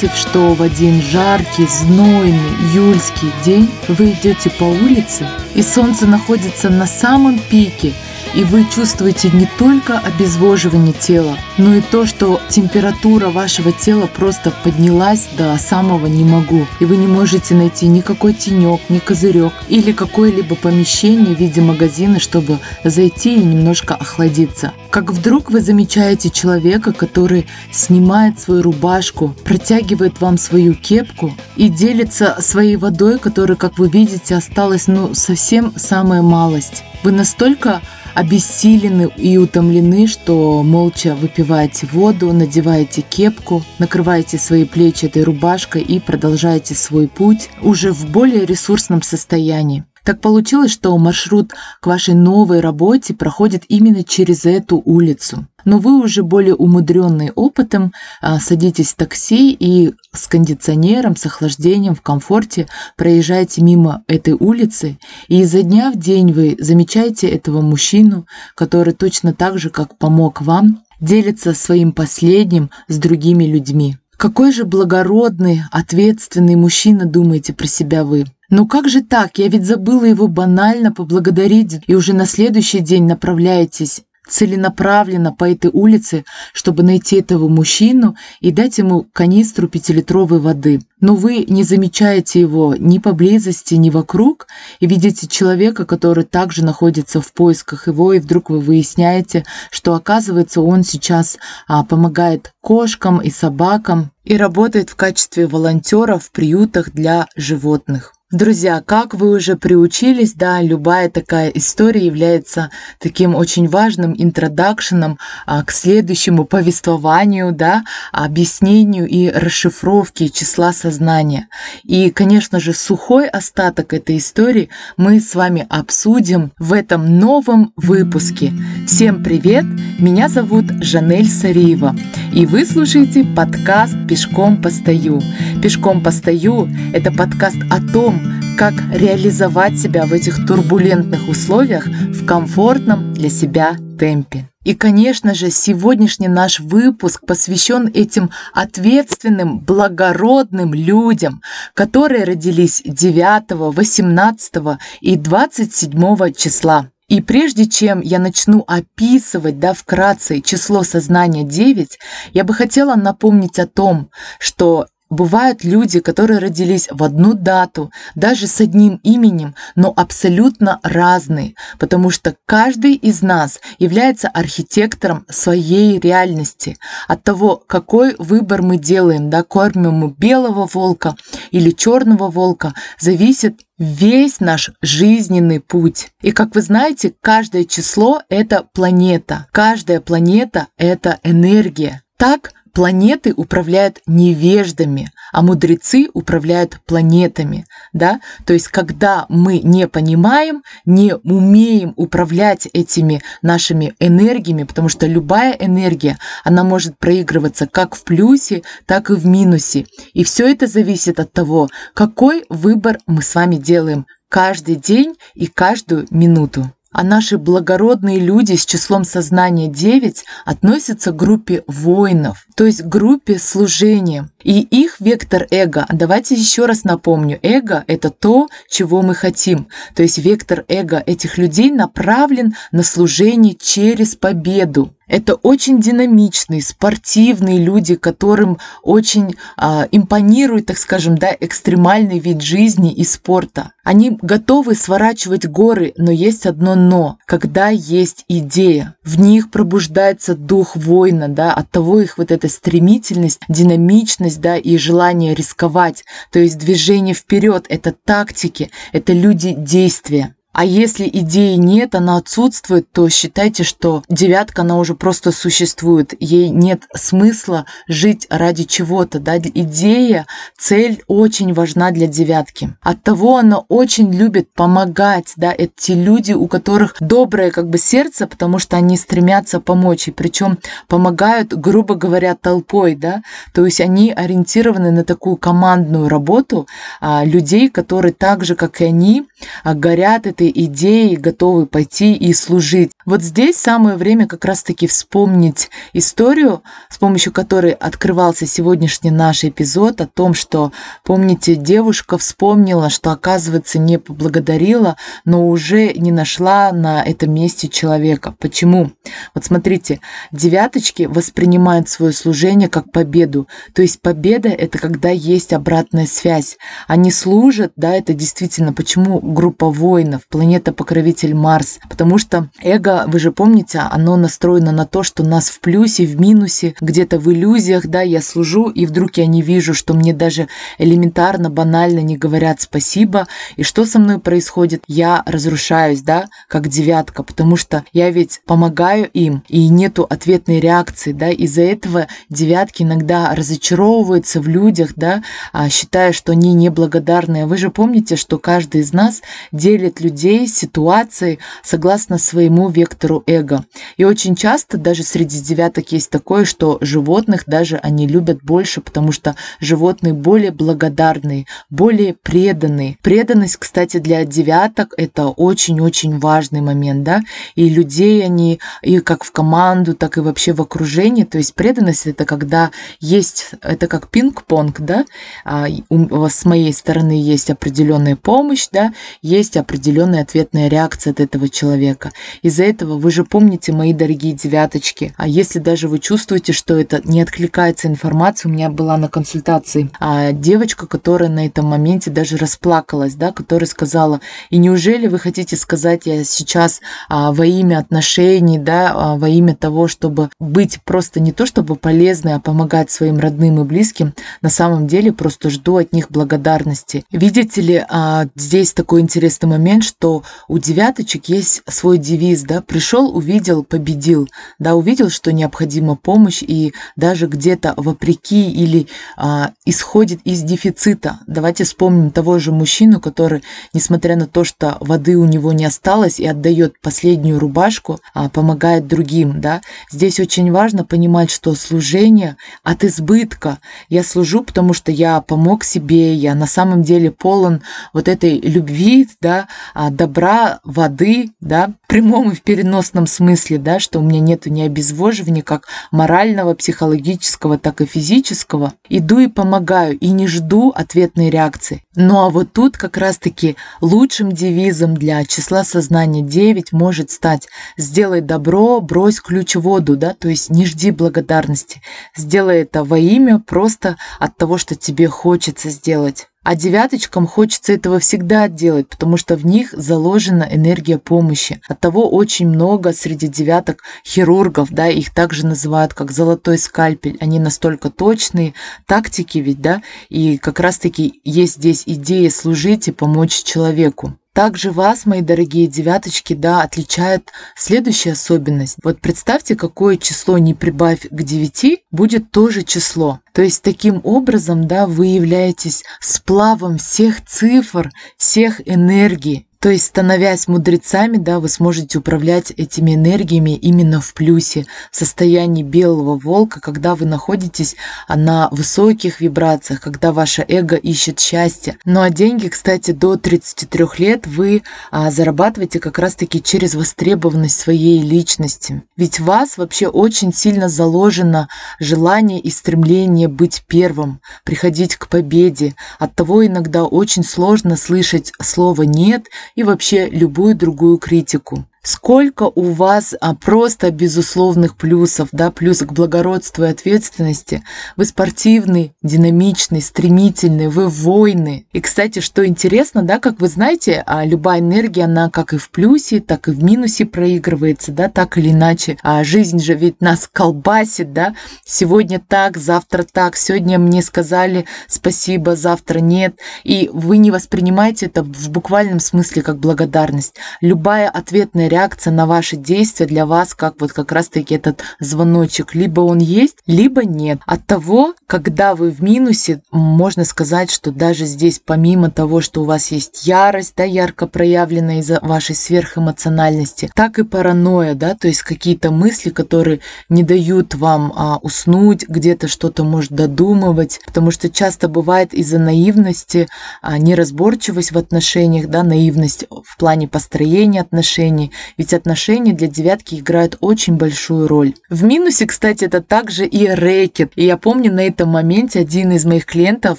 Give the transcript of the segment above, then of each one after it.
Представьте, что в один жаркий, знойный июльский день вы идете по улице, и солнце находится на самом пике – и вы чувствуете не только обезвоживание тела, но и то, что температура вашего тела просто поднялась до самого не могу. И вы не можете найти никакой тенек, ни козырек или какое-либо помещение в виде магазина, чтобы зайти и немножко охладиться. Как вдруг вы замечаете человека, который снимает свою рубашку, протягивает вам свою кепку и делится своей водой, которая, как вы видите, осталась ну совсем самая малость. Вы настолько обессилены и утомлены, что молча выпиваете воду, надеваете кепку, накрываете свои плечи этой рубашкой и продолжаете свой путь уже в более ресурсном состоянии. Так получилось, что маршрут к вашей новой работе проходит именно через эту улицу. Но вы уже более умудренный опытом, а, садитесь в такси и с кондиционером, с охлаждением, в комфорте проезжаете мимо этой улицы, и изо дня в день вы замечаете этого мужчину, который точно так же, как помог вам, делится своим последним с другими людьми. Какой же благородный, ответственный мужчина думаете про себя вы? Ну как же так? Я ведь забыла его банально поблагодарить, и уже на следующий день направляетесь целенаправленно по этой улице, чтобы найти этого мужчину и дать ему канистру пятилитровой воды. Но вы не замечаете его ни поблизости, ни вокруг, и видите человека, который также находится в поисках его, и вдруг вы выясняете, что оказывается он сейчас а, помогает кошкам и собакам и работает в качестве волонтера в приютах для животных. Друзья, как вы уже приучились, да, любая такая история является таким очень важным интродакшеном а, к следующему повествованию, да, объяснению и расшифровке числа сознания. И, конечно же, сухой остаток этой истории мы с вами обсудим в этом новом выпуске. Всем привет! Меня зовут Жанель Сариева, и вы слушаете подкаст «Пешком постою». «Пешком постою» — это подкаст о том, как реализовать себя в этих турбулентных условиях в комфортном для себя темпе. И, конечно же, сегодняшний наш выпуск посвящен этим ответственным, благородным людям, которые родились 9, 18 и 27 числа. И прежде чем я начну описывать да, вкратце число сознания 9, я бы хотела напомнить о том, что Бывают люди, которые родились в одну дату, даже с одним именем, но абсолютно разные, потому что каждый из нас является архитектором своей реальности. От того, какой выбор мы делаем, да, кормим мы белого волка или черного волка, зависит весь наш жизненный путь. И как вы знаете, каждое число – это планета, каждая планета – это энергия. Так планеты управляют невеждами, а мудрецы управляют планетами, да? То есть, когда мы не понимаем, не умеем управлять этими нашими энергиями, потому что любая энергия, она может проигрываться как в плюсе, так и в минусе. И все это зависит от того, какой выбор мы с вами делаем каждый день и каждую минуту. А наши благородные люди с числом сознания 9 относятся к группе воинов, то есть к группе служения. И их вектор эго, давайте еще раз напомню, эго – это то, чего мы хотим. То есть вектор эго этих людей направлен на служение через победу. Это очень динамичные, спортивные люди, которым очень а, импонирует, так скажем, да, экстремальный вид жизни и спорта. Они готовы сворачивать горы, но есть одно но. Когда есть идея, в них пробуждается дух воина, да, от того их вот эта стремительность, динамичность, да, и желание рисковать. То есть движение вперед, это тактики, это люди действия. А если идеи нет, она отсутствует, то считайте, что девятка, она уже просто существует. Ей нет смысла жить ради чего-то. Да? Идея, цель очень важна для девятки. Оттого она очень любит помогать. Да? Эти люди, у которых доброе как бы сердце, потому что они стремятся помочь. И причем помогают, грубо говоря, толпой. Да? То есть они ориентированы на такую командную работу а, людей, которые так же, как и они, а, горят этой идеей готовы пойти и служить. Вот здесь самое время как раз-таки вспомнить историю, с помощью которой открывался сегодняшний наш эпизод о том, что, помните, девушка вспомнила, что, оказывается, не поблагодарила, но уже не нашла на этом месте человека. Почему? Вот смотрите, девяточки воспринимают свое служение как победу. То есть победа – это когда есть обратная связь. Они служат, да, это действительно, почему группа воинов, планета-покровитель Марс? Потому что эго, вы же помните, оно настроено на то, что нас в плюсе, в минусе, где-то в иллюзиях, да, я служу, и вдруг я не вижу, что мне даже элементарно, банально не говорят спасибо, и что со мной происходит? Я разрушаюсь, да, как девятка, потому что я ведь помогаю им, и нету ответной реакции, да, из-за этого девятки иногда разочаровываются в людях, да, а, считая, что они неблагодарные. Вы же помните, что каждый из нас делит людей, ситуации согласно своему вектору эго. И очень часто даже среди девяток есть такое, что животных даже они любят больше, потому что животные более благодарные, более преданные. Преданность, кстати, для девяток это очень-очень важный момент, да, и людей они и как в команду, так и вообще в окружении, то есть преданность это когда есть, это как пинг-понг, да, а, у, с моей стороны есть определенная помощь, да, есть определенная ответная реакция от этого человека. Из-за этого вы же помните, мои дорогие девяточки, а если даже вы чувствуете, что это не откликается информация, у меня была на консультации а, девочка, которая на этом моменте даже расплакалась, да, которая сказала, и неужели вы хотите сказать, я сейчас а, во имя отношений, да, а, во имя того, чтобы быть просто не то чтобы полезной, а помогать своим родным и близким, на самом деле просто жду от них благодарности. Видите ли, а, здесь такой интересный момент, что у девяточек есть свой девиз, да, пришел, увидел, победил, да, увидел, что необходима помощь и даже где-то вопреки или а, исходит из дефицита. Давайте вспомним того же мужчину, который, несмотря на то, что воды у него не осталось и отдает последнюю рубашку, а, помогает другим, да. Здесь очень важно понимать, что служение от избытка. Я служу, потому что я помог себе, я на самом деле полон вот этой любви, да, а, добра, воды, да, в прямом и в переносном смысле, да, что у меня нету ни обезвоживания, как морального, психологического, так и физического. Иду и помогаю, и не жду ответной реакции. Ну а вот тут как раз-таки лучшим девизом для числа сознания 9 может стать «сделай добро, брось ключ в воду», да, то есть не жди благодарности. Сделай это во имя просто от того, что тебе хочется сделать. А девяточкам хочется этого всегда делать, потому что в них заложена энергия помощи. Оттого очень много среди девяток хирургов, да, их также называют как золотой скальпель. Они настолько точные, тактики ведь, да, и как раз-таки есть здесь идея служить и помочь человеку. Также вас, мои дорогие девяточки, да, отличает следующая особенность. Вот представьте, какое число не прибавь к 9, будет тоже число. То есть таким образом, да, вы являетесь сплавом всех цифр, всех энергий. То есть, становясь мудрецами, да, вы сможете управлять этими энергиями именно в плюсе, в состоянии белого волка, когда вы находитесь на высоких вибрациях, когда ваше эго ищет счастье. Ну а деньги, кстати, до 33 лет вы а, зарабатываете как раз-таки через востребованность своей личности. Ведь в вас вообще очень сильно заложено желание и стремление быть первым, приходить к победе. Оттого иногда очень сложно слышать слово «нет» и вообще любую другую критику. Сколько у вас а, просто безусловных плюсов, да, плюс к благородству и ответственности. Вы спортивный, динамичный, стремительный, вы воины. И, кстати, что интересно, да, как вы знаете, а, любая энергия, она как и в плюсе, так и в минусе проигрывается, да, так или иначе. А жизнь же ведь нас колбасит, да, сегодня так, завтра так, сегодня мне сказали спасибо, завтра нет. И вы не воспринимаете это в буквальном смысле как благодарность. Любая ответная реакция на ваши действия для вас как вот как раз-таки этот звоночек. Либо он есть, либо нет. От того, когда вы в минусе, можно сказать, что даже здесь помимо того, что у вас есть ярость, да, ярко проявленная из-за вашей сверхэмоциональности, так и паранойя, да, то есть какие-то мысли, которые не дают вам а, уснуть, где-то что-то может додумывать, потому что часто бывает из-за наивности, а, неразборчивость в отношениях, да, наивность в плане построения отношений, ведь отношения для девятки играют очень большую роль. В минусе, кстати, это также и рэкет. И я помню на этом моменте один из моих клиентов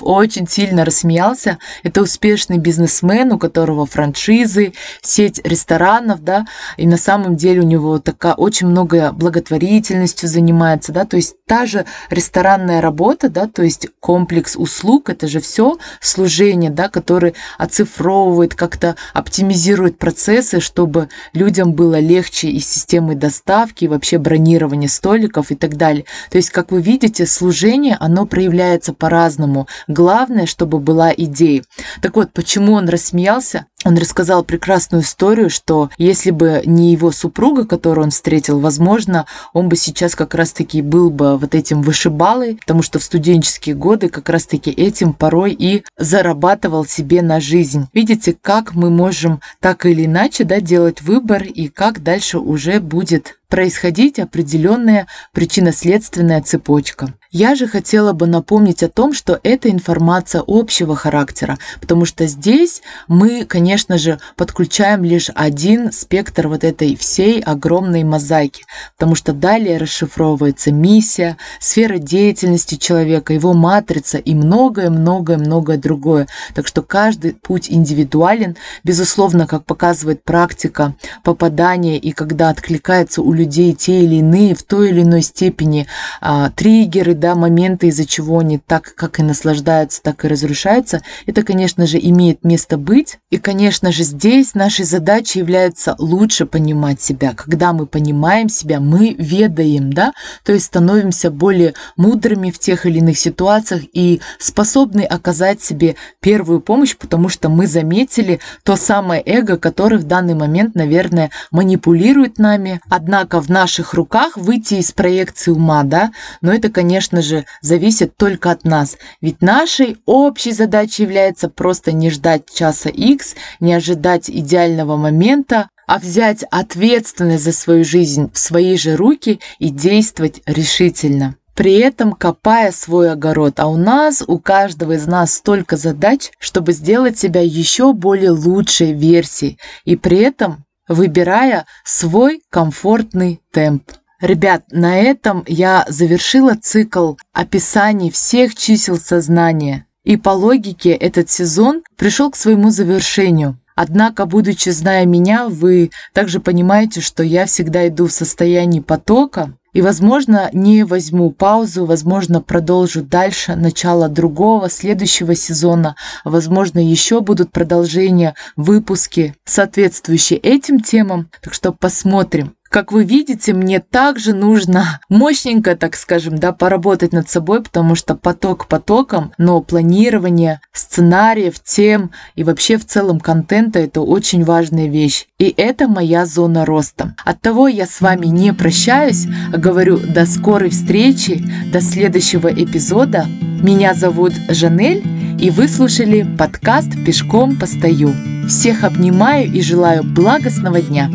очень сильно рассмеялся. Это успешный бизнесмен, у которого франшизы, сеть ресторанов, да, и на самом деле у него такая очень много благотворительностью занимается, да, то есть та же ресторанная работа, да, то есть комплекс услуг, это же все служение, да, который оцифровывает, как-то оптимизирует процессы, чтобы людям было легче и системой доставки, и вообще бронирования столиков и так далее. То есть, как вы видите, служение, оно проявляется по-разному. Главное, чтобы была идея. Так вот, почему он рассмеялся? Он рассказал прекрасную историю, что если бы не его супруга, которую он встретил, возможно, он бы сейчас как раз-таки был бы вот этим вышибалой, потому что в студенческие годы как раз-таки этим порой и зарабатывал себе на жизнь. Видите, как мы можем так или иначе да, делать выбор и как дальше уже будет происходить определенная причинно-следственная цепочка. Я же хотела бы напомнить о том, что это информация общего характера, потому что здесь мы, конечно же, подключаем лишь один спектр вот этой всей огромной мозаики, потому что далее расшифровывается миссия, сфера деятельности человека, его матрица и многое-многое-многое другое. Так что каждый путь индивидуален, безусловно, как показывает практика попадания и когда откликается у людей те или иные в той или иной степени а, триггеры, да, моменты, из-за чего они так как и наслаждаются, так и разрушаются, это, конечно же, имеет место быть. И, конечно же, здесь нашей задачей является лучше понимать себя. Когда мы понимаем себя, мы ведаем, да, то есть становимся более мудрыми в тех или иных ситуациях и способны оказать себе первую помощь, потому что мы заметили то самое эго, которое в данный момент, наверное, манипулирует нами. Однако в наших руках выйти из проекции ума, да, но это, конечно же, зависит только от нас. Ведь нашей общей задачей является просто не ждать часа X, не ожидать идеального момента, а взять ответственность за свою жизнь в свои же руки и действовать решительно при этом копая свой огород. А у нас, у каждого из нас столько задач, чтобы сделать себя еще более лучшей версией. И при этом выбирая свой комфортный темп. Ребят, на этом я завершила цикл описаний всех чисел сознания. И по логике этот сезон пришел к своему завершению. Однако, будучи зная меня, вы также понимаете, что я всегда иду в состоянии потока, и, возможно, не возьму паузу, возможно, продолжу дальше начало другого, следующего сезона. Возможно, еще будут продолжения, выпуски, соответствующие этим темам. Так что посмотрим. Как вы видите, мне также нужно мощненько, так скажем, да, поработать над собой, потому что поток потоком, но планирование сценариев, тем и вообще в целом контента – это очень важная вещь. И это моя зона роста. Оттого я с вами не прощаюсь, а говорю до скорой встречи, до следующего эпизода. Меня зовут Жанель, и вы слушали подкаст «Пешком постою». Всех обнимаю и желаю благостного дня!